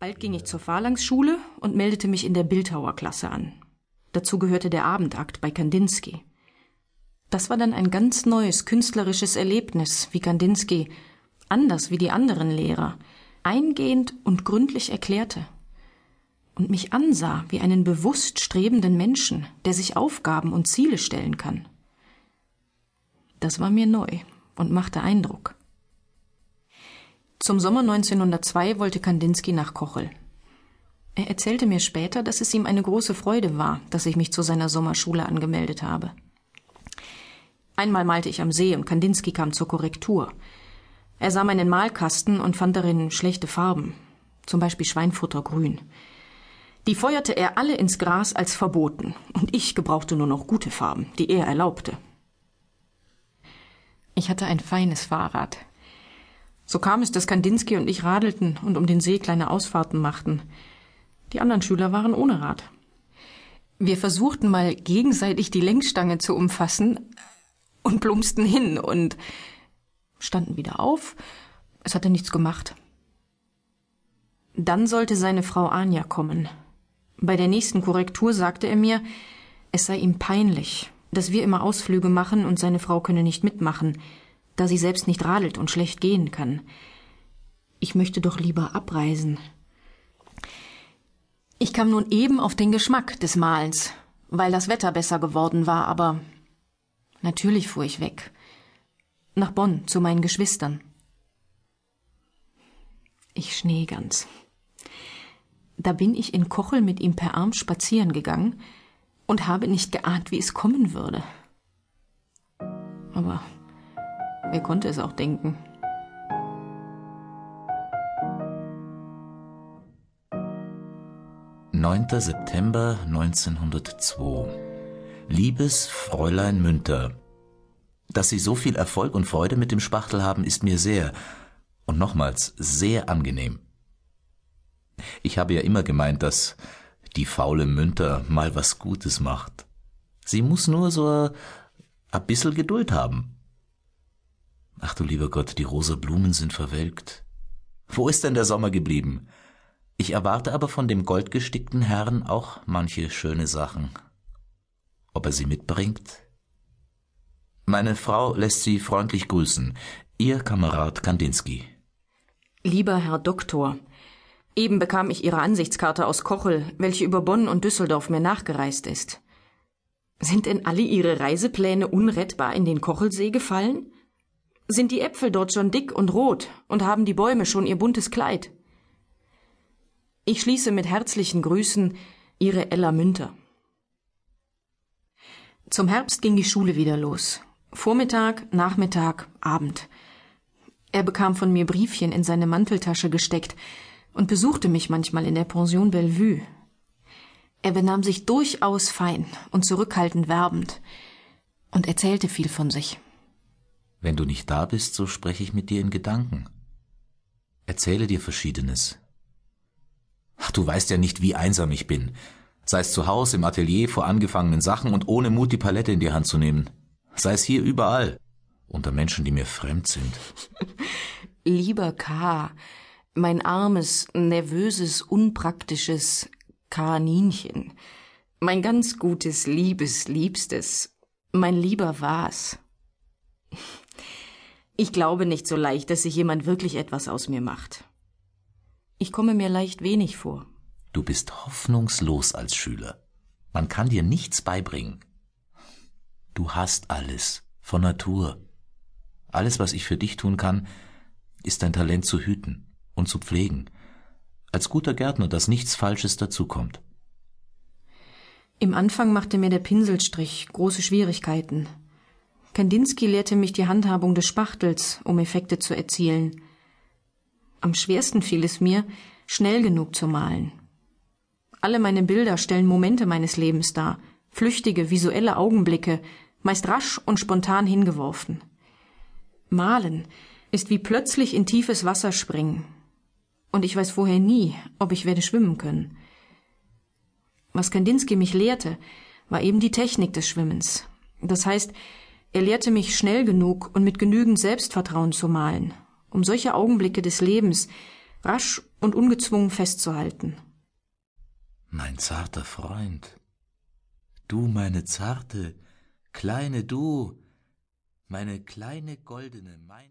Bald ging ich zur Phalanxschule und meldete mich in der Bildhauerklasse an. Dazu gehörte der Abendakt bei Kandinsky. Das war dann ein ganz neues künstlerisches Erlebnis, wie Kandinsky, anders wie die anderen Lehrer, eingehend und gründlich erklärte und mich ansah wie einen bewusst strebenden Menschen, der sich Aufgaben und Ziele stellen kann. Das war mir neu und machte Eindruck. Zum Sommer 1902 wollte Kandinsky nach Kochel. Er erzählte mir später, dass es ihm eine große Freude war, dass ich mich zu seiner Sommerschule angemeldet habe. Einmal malte ich am See und Kandinsky kam zur Korrektur. Er sah meinen Malkasten und fand darin schlechte Farben, zum Beispiel Schweinfuttergrün. Die feuerte er alle ins Gras als verboten, und ich gebrauchte nur noch gute Farben, die er erlaubte. Ich hatte ein feines Fahrrad, so kam es, dass Kandinsky und ich radelten und um den See kleine Ausfahrten machten. Die anderen Schüler waren ohne Rad. Wir versuchten mal gegenseitig die Lenkstange zu umfassen und plumpsten hin und standen wieder auf. Es hatte nichts gemacht. Dann sollte seine Frau Anja kommen. Bei der nächsten Korrektur sagte er mir, es sei ihm peinlich, dass wir immer Ausflüge machen und seine Frau könne nicht mitmachen da sie selbst nicht radelt und schlecht gehen kann. Ich möchte doch lieber abreisen. Ich kam nun eben auf den Geschmack des Malens, weil das Wetter besser geworden war, aber natürlich fuhr ich weg. Nach Bonn zu meinen Geschwistern. Ich Schneegans. Da bin ich in Kochel mit ihm per Arm spazieren gegangen und habe nicht geahnt, wie es kommen würde. Aber Wer konnte es auch denken? Neunter September 1902 Liebes Fräulein Münter, dass Sie so viel Erfolg und Freude mit dem Spachtel haben, ist mir sehr, und nochmals, sehr angenehm. Ich habe ja immer gemeint, dass die faule Münter mal was Gutes macht. Sie muss nur so a bissel Geduld haben. Ach du lieber Gott, die rosa Blumen sind verwelkt. Wo ist denn der Sommer geblieben? Ich erwarte aber von dem goldgestickten Herrn auch manche schöne Sachen. Ob er sie mitbringt? Meine Frau lässt Sie freundlich grüßen. Ihr Kamerad Kandinsky. Lieber Herr Doktor, eben bekam ich Ihre Ansichtskarte aus Kochel, welche über Bonn und Düsseldorf mir nachgereist ist. Sind denn alle Ihre Reisepläne unrettbar in den Kochelsee gefallen? Sind die Äpfel dort schon dick und rot und haben die Bäume schon ihr buntes Kleid? Ich schließe mit herzlichen Grüßen Ihre Ella Münter. Zum Herbst ging die Schule wieder los. Vormittag, Nachmittag, Abend. Er bekam von mir Briefchen in seine Manteltasche gesteckt und besuchte mich manchmal in der Pension Bellevue. Er benahm sich durchaus fein und zurückhaltend werbend und erzählte viel von sich. Wenn du nicht da bist, so spreche ich mit dir in Gedanken. Erzähle dir Verschiedenes. Ach, du weißt ja nicht, wie einsam ich bin. Sei es zu Hause, im Atelier, vor angefangenen Sachen und ohne Mut die Palette in die Hand zu nehmen. Sei es hier überall. Unter Menschen, die mir fremd sind. Lieber K., mein armes, nervöses, unpraktisches Kaninchen. Mein ganz gutes, liebes, liebstes. Mein lieber Was. Ich glaube nicht so leicht, dass sich jemand wirklich etwas aus mir macht. Ich komme mir leicht wenig vor. Du bist hoffnungslos als Schüler. Man kann dir nichts beibringen. Du hast alles, von Natur. Alles, was ich für dich tun kann, ist dein Talent zu hüten und zu pflegen. Als guter Gärtner, dass nichts Falsches dazukommt. Im Anfang machte mir der Pinselstrich große Schwierigkeiten. Kandinsky lehrte mich die Handhabung des Spachtels, um Effekte zu erzielen. Am schwersten fiel es mir, schnell genug zu malen. Alle meine Bilder stellen Momente meines Lebens dar, flüchtige, visuelle Augenblicke, meist rasch und spontan hingeworfen. Malen ist wie plötzlich in tiefes Wasser springen. Und ich weiß vorher nie, ob ich werde schwimmen können. Was Kandinsky mich lehrte, war eben die Technik des Schwimmens. Das heißt, er lehrte mich schnell genug und mit genügend Selbstvertrauen zu malen, um solche Augenblicke des Lebens, rasch und ungezwungen festzuhalten. Mein zarter Freund, du meine zarte, kleine du, meine kleine goldene, mein